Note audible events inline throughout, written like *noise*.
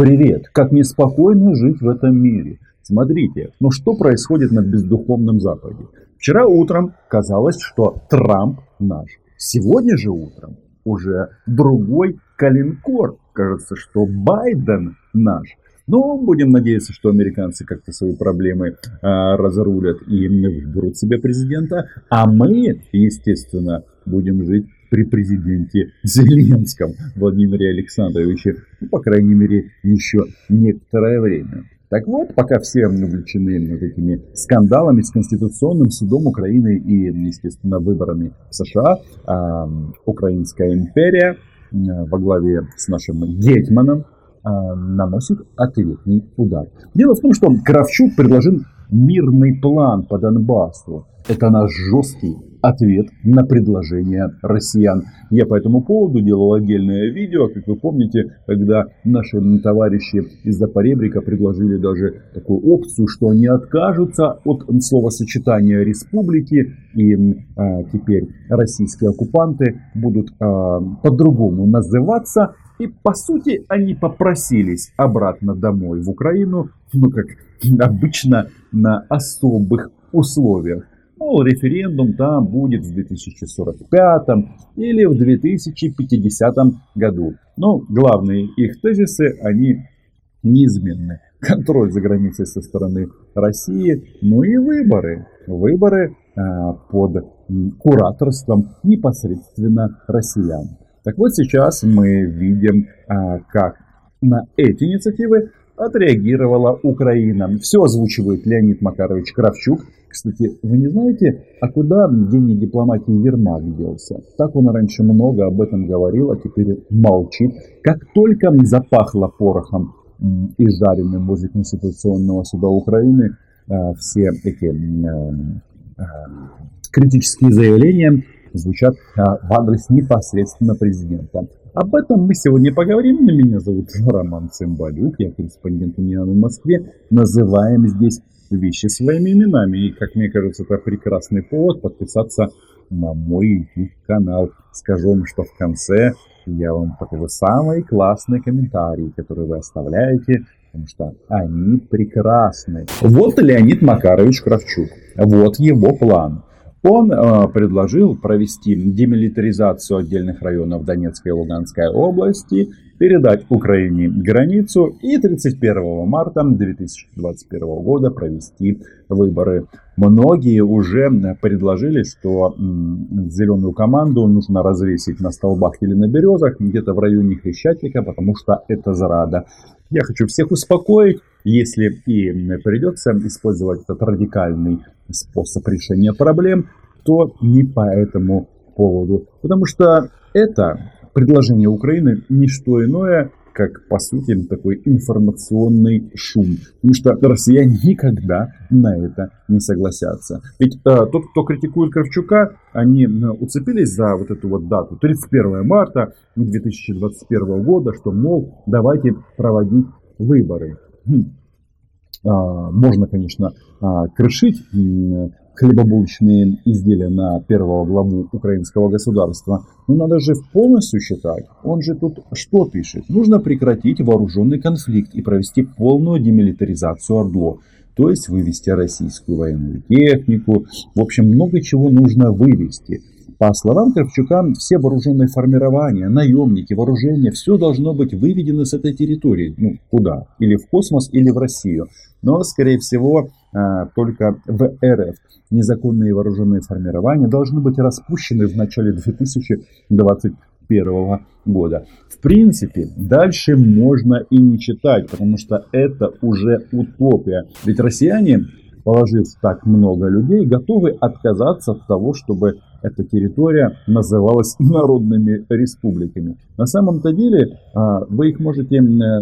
привет, как неспокойно жить в этом мире. Смотрите, ну что происходит на бездуховном Западе? Вчера утром казалось, что Трамп наш. Сегодня же утром уже другой калинкор. Кажется, что Байден наш. Но будем надеяться, что американцы как-то свои проблемы а, разрулят и выберут себе президента. А мы, естественно, будем жить при президенте Зеленском Владимире Александровиче, ну, по крайней мере, еще некоторое время. Так вот, пока все увлечены вот этими скандалами с Конституционным судом Украины и, естественно, выборами в США, э, Украинская империя э, во главе с нашим Гетманом э, наносит ответный удар. Дело в том, что Кравчук предложил мирный план по Донбассу. Это наш жесткий ответ на предложение россиян. Я по этому поводу делал отдельное видео, как вы помните, когда наши товарищи из Запоребрика предложили даже такую опцию, что они откажутся от словосочетания республики, и а, теперь российские оккупанты будут а, по-другому называться. И по сути они попросились обратно домой в Украину, ну как обычно на особых условиях. Мол, референдум там будет в 2045 или в 2050 году. Но главные их тезисы, они неизменны. Контроль за границей со стороны России, ну и выборы. Выборы э, под кураторством непосредственно россиян. Так вот сейчас мы видим, э, как на эти инициативы отреагировала Украина. Все озвучивает Леонид Макарович Кравчук. Кстати, вы не знаете, а куда гений дипломатии Ермак делся? Так он раньше много об этом говорил, а теперь молчит. Как только запахло порохом и жареным возле Конституционного суда Украины, э, все эти э, критические заявления звучат в адрес непосредственно президента. Об этом мы сегодня поговорим. Меня зовут Роман Цымбалюк, я корреспондент Униана в Москве. Называем здесь вещи своими именами. И, как мне кажется, это прекрасный повод подписаться на мой YouTube-канал. Скажу вам, что в конце я вам покажу самые классные комментарии, которые вы оставляете, потому что они прекрасны. Вот Леонид Макарович Кравчук. Вот его план. Он э, предложил провести демилитаризацию отдельных районов Донецкой и Луганской области, передать Украине границу и 31 марта 2021 года провести выборы. Многие уже предложили, что зеленую команду нужно развесить на столбах или на березах, где-то в районе Хрещатика, потому что это зарада. Я хочу всех успокоить, если и придется использовать этот радикальный способ решения проблем, то не по этому поводу. Потому что это предложение Украины не что иное, как, по сути, такой информационный шум. Потому что россияне никогда на это не согласятся. Ведь э, тот, кто критикует Кравчука, они э, уцепились за вот эту вот дату, 31 марта 2021 года, что, мол, давайте проводить выборы. Хм. А, можно, конечно, а, крышить хлебобулочные изделия на первого главу украинского государства, но надо же полностью считать. Он же тут что пишет? Нужно прекратить вооруженный конфликт и провести полную демилитаризацию Ордло. То есть вывести российскую военную технику. В общем, много чего нужно вывести. По словам Кравчука, все вооруженные формирования, наемники, вооружения, все должно быть выведено с этой территории. Ну, куда? Или в космос, или в Россию. Но, скорее всего, только в РФ. Незаконные вооруженные формирования должны быть распущены в начале 2021 года. В принципе, дальше можно и не читать, потому что это уже утопия. Ведь россияне, положив так много людей, готовы отказаться от того, чтобы эта территория называлась народными республиками. На самом-то деле а, вы их можете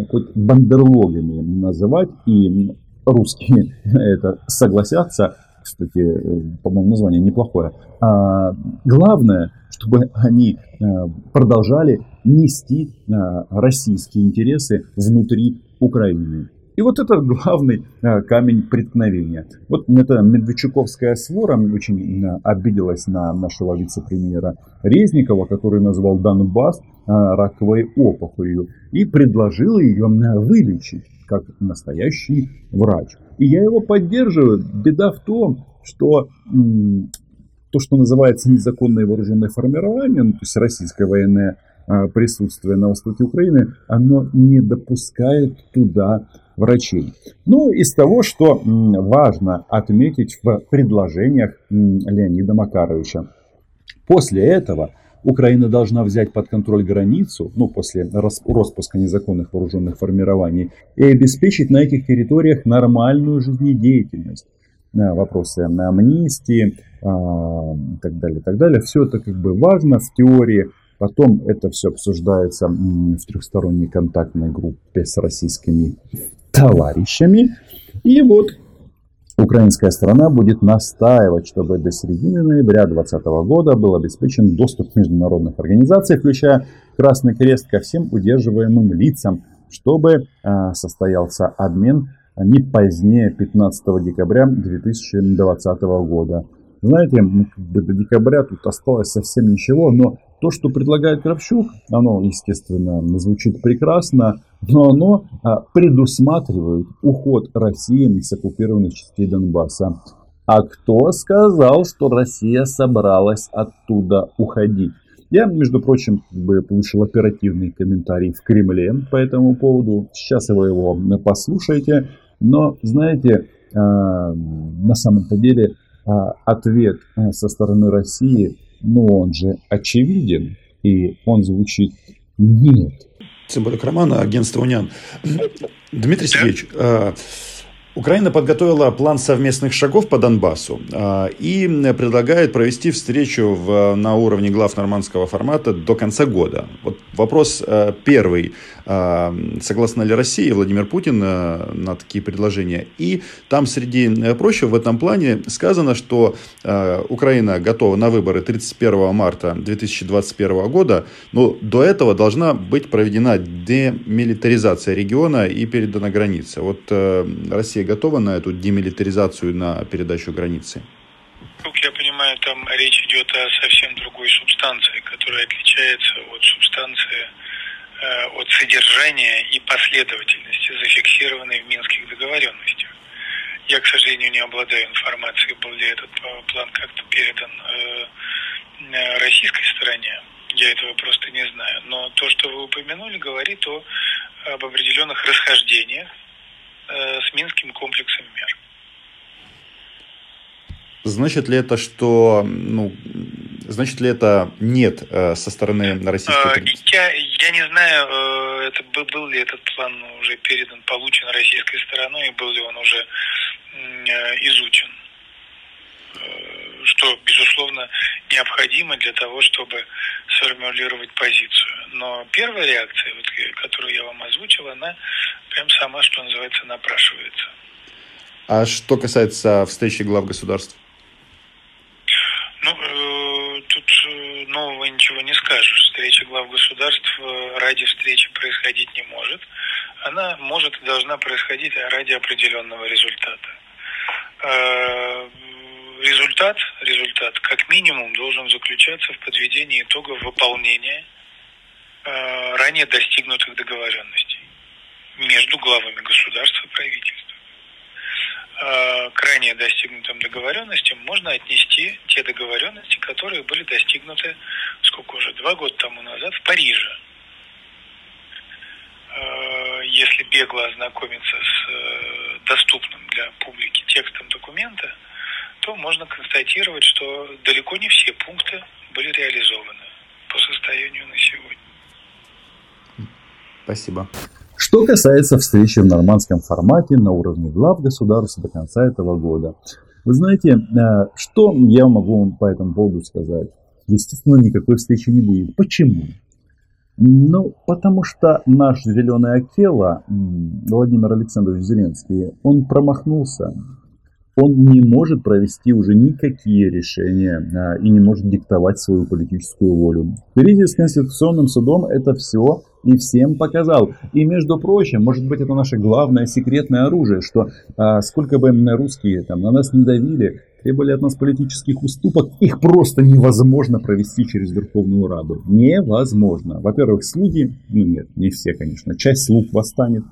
хоть бандерлогами называть, и русские *laughs* это согласятся. Кстати, э, по-моему, название неплохое. А главное, чтобы они э, продолжали нести э, российские интересы внутри Украины. И вот это главный камень преткновения. Вот эта Медведчуковская свора очень обиделась на нашего вице-премьера Резникова, который назвал Донбасс раковой опухолью и предложила ее вылечить как настоящий врач. И я его поддерживаю. Беда в том, что то, что называется незаконное вооруженное формирование, ну, то есть российское военное а, присутствие на востоке Украины, оно не допускает туда врачей. Ну, из того, что важно отметить в предложениях Леонида Макаровича. После этого Украина должна взять под контроль границу, ну, после распуска незаконных вооруженных формирований, и обеспечить на этих территориях нормальную жизнедеятельность. Э, вопросы амнистии а, и так далее, так далее. Все это как бы важно в теории. Потом это все обсуждается в трехсторонней контактной группе с российскими товарищами. И вот украинская сторона будет настаивать, чтобы до середины ноября 2020 года был обеспечен доступ к международных организаций, включая Красный Крест, ко всем удерживаемым лицам, чтобы а, состоялся обмен не позднее 15 декабря 2020 года. Знаете, до декабря тут осталось совсем ничего, но то, что предлагает Кравчук, оно, естественно, звучит прекрасно, но оно а, предусматривает уход России с оккупированных частей Донбасса. А кто сказал, что Россия собралась оттуда уходить? Я, между прочим, получил оперативный комментарий в Кремле по этому поводу. Сейчас вы его послушаете. Но, знаете, а, на самом-то деле ответ а, со стороны России, ну, он же очевиден, и он звучит «нет». Символик романа агентство «Униан». Дмитрий Сергеевич, Украина подготовила план совместных шагов по Донбассу а, и предлагает провести встречу в, на уровне глав нормандского формата до конца года. Вот вопрос э, первый. А, согласна ли Россия и Владимир Путин э, на такие предложения? И там, среди э, прочего, в этом плане сказано, что Украина готова на выборы 31 марта 2021 года, но до этого должна быть проведена демилитаризация региона и передана граница. Вот Россия готова на эту демилитаризацию, на передачу границы? Как я понимаю, там речь идет о совсем другой субстанции, которая отличается от субстанции, э, от содержания и последовательности, зафиксированной в Минских договоренностях. Я, к сожалению, не обладаю информацией, был ли этот э, план как-то передан э, российской стороне. Я этого просто не знаю. Но то, что вы упомянули, говорит о, об определенных расхождениях Э, с Минским комплексом мер. Значит ли это, что, ну, значит ли это нет э, со стороны российской э, я, я не знаю, это, был ли этот план уже передан, получен российской стороной, и был ли он уже изучен. Что, безусловно, необходимо для того, чтобы сформулировать позицию. Но первая реакция, вот, которую я вам озвучил, она прям сама, что называется, напрашивается. А что касается встречи глав государств? Ну, э, тут э, нового ничего не скажешь. Встреча глав государств э, ради встречи происходить не может. Она может и должна происходить ради определенного результата. Э, результат, результат, как минимум, должен заключаться в подведении итогов выполнения э, ранее достигнутых договоренностей между главами государства и правительства. Э, к ранее достигнутым договоренностям можно отнести те договоренности, которые были достигнуты, сколько уже, два года тому назад в Париже. Э, если бегло ознакомиться с э, доступным для публики текстом документа, то можно констатировать, что далеко не все пункты были реализованы по состоянию на сегодня. Спасибо. Что касается встречи в нормандском формате на уровне глав государств до конца этого года. Вы знаете, э, что я могу вам по этому поводу сказать? Естественно, никакой встречи не будет. Почему? Ну, потому что наш зеленый Акела, Владимир Александрович Зеленский, он промахнулся. Он не может провести уже никакие решения а, и не может диктовать свою политическую волю. Кризис с Конституционным судом – это все и всем показал. И между прочим, может быть это наше главное секретное оружие, что а, сколько бы русские там на нас не давили, требовали от нас политических уступок, их просто невозможно провести через Верховную Раду. Невозможно. Во-первых, слуги, ну нет, не все, конечно, часть слуг восстанет,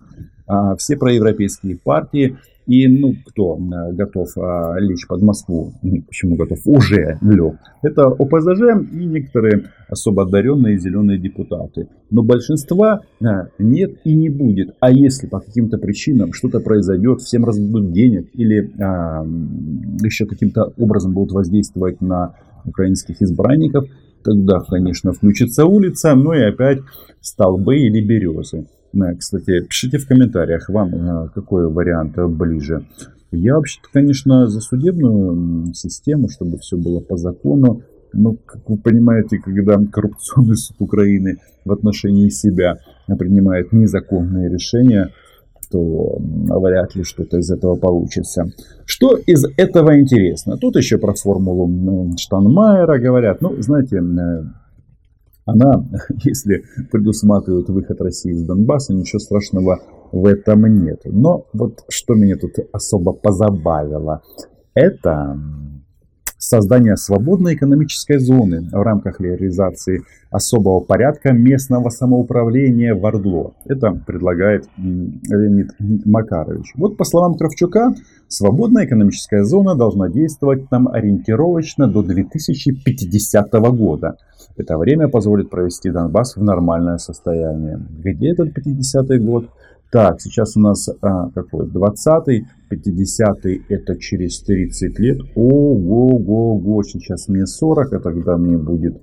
а все проевропейские партии и, ну, кто э, готов а, лечь под Москву, почему готов, уже лег, это ОПЗЖ и некоторые особо одаренные зеленые депутаты. Но большинства а, нет и не будет. А если по каким-то причинам что-то произойдет, всем раздадут денег или а, еще каким-то образом будут воздействовать на украинских избранников, тогда, конечно, включится улица, ну и опять столбы или березы. Кстати, пишите в комментариях, вам э, какой вариант ближе. Я вообще-то, конечно, за судебную систему, чтобы все было по закону. Но, как вы понимаете, когда коррупционный суд Украины в отношении себя принимает незаконные решения, то вряд ли что-то из этого получится. Что из этого интересно? Тут еще про формулу Штанмайера говорят. Ну, знаете, э, она, *laughs* если предусматривает выход России из Донбасса, ничего страшного в этом нет. Но вот что меня тут особо позабавило, это создание свободной экономической зоны в рамках реализации особого порядка местного самоуправления в Ордло. Это предлагает Леонид Макарович. Вот по словам Кравчука, свободная экономическая зона должна действовать там ориентировочно до 2050 года. Это время позволит провести Донбасс в нормальное состояние. Где этот 50 год? Так, сейчас у нас а, какой? 20-й, 50-й это через 30 лет. Ого-го-го, сейчас мне 40, а тогда мне будет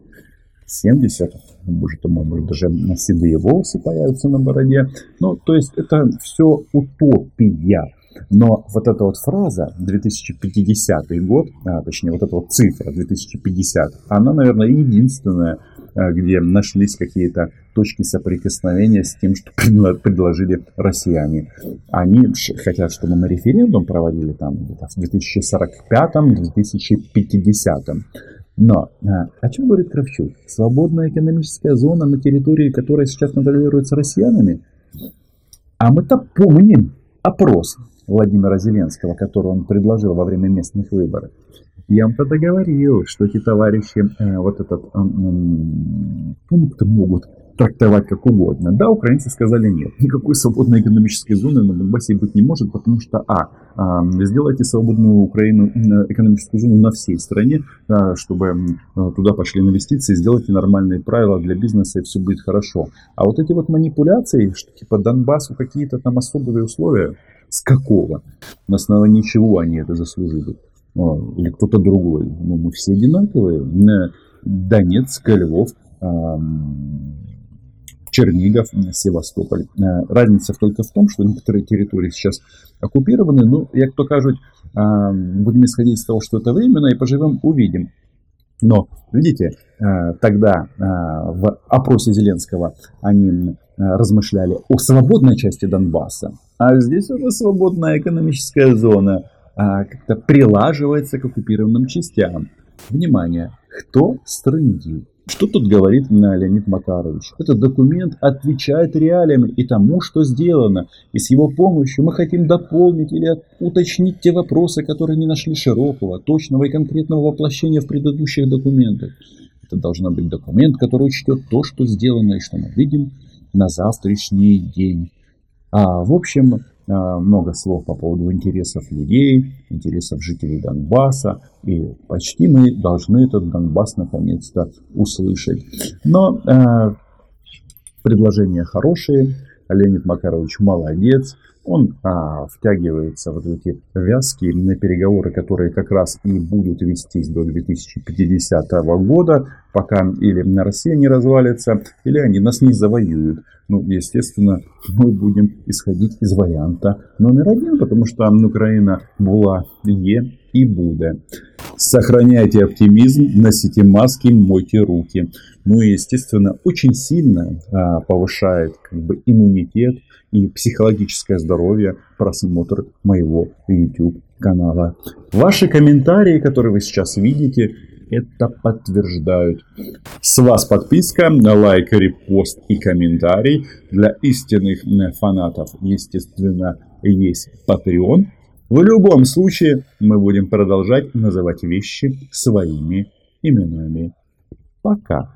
70. Боже ты мой, может даже седые волосы появятся на бороде. Ну, то есть это все утопия. Но вот эта вот фраза 2050 год, а, точнее вот эта вот цифра 2050, она, наверное, единственная, где нашлись какие-то точки соприкосновения с тем, что предложили россияне. Они хотят, чтобы мы референдум проводили там в 2045-2050. Но а, о чем говорит Кравчук? Свободная экономическая зона на территории, которая сейчас контролируется россиянами? А мы-то помним опрос Владимира Зеленского, который он предложил во время местных выборов. Я тогда говорил, что эти товарищи э, вот этот э, э, пункт могут трактовать как угодно. Да, украинцы сказали нет. Никакой свободной экономической зоны на Донбассе быть не может, потому что, а, сделайте свободную Украину, э, экономическую зону на всей стране, э, чтобы э, туда пошли инвестиции, сделайте нормальные правила для бизнеса, и все будет хорошо. А вот эти вот манипуляции, что типа Донбассу какие-то там особые условия, с какого? На основании чего они это заслужили? Или кто-то другой? Ну, мы все одинаковые. Донецк, Львов, Чернигов, Севастополь. Разница только в том, что некоторые территории сейчас оккупированы. Ну, як то кажуть, будем исходить из того, что это временно, и поживем, увидим. Но, видите, тогда в опросе Зеленского они размышляли о свободной части Донбасса, а здесь уже свободная экономическая зона а, как-то прилаживается к оккупированным частям. Внимание, кто стрындит? Что тут говорит Леонид Макарович? Этот документ отвечает реалиям и тому, что сделано. И с его помощью мы хотим дополнить или уточнить те вопросы, которые не нашли широкого, точного и конкретного воплощения в предыдущих документах. Это должен быть документ, который учтет то, что сделано и что мы видим на завтрашний день. А, в общем, а, много слов по поводу интересов людей, интересов жителей Донбасса. И почти мы должны этот Донбасс наконец-то услышать. Но э, предложения хорошие. Леонид Макарович молодец. Он а, втягивается в вот эти вязкие переговоры, которые как раз и будут вестись до 2050 года, пока или Россия не развалится, или они нас не завоюют. Ну, естественно, мы будем исходить из варианта номер один, потому что Украина была, е и будет. Сохраняйте оптимизм, носите маски, мойте руки. Ну и, естественно, очень сильно а, повышает как бы, иммунитет и психологическое здоровье просмотр моего YouTube канала. Ваши комментарии, которые вы сейчас видите, это подтверждают. С вас подписка, лайк, репост и комментарий. Для истинных фанатов, естественно, есть Patreon. В любом случае, мы будем продолжать называть вещи своими именами. Пока.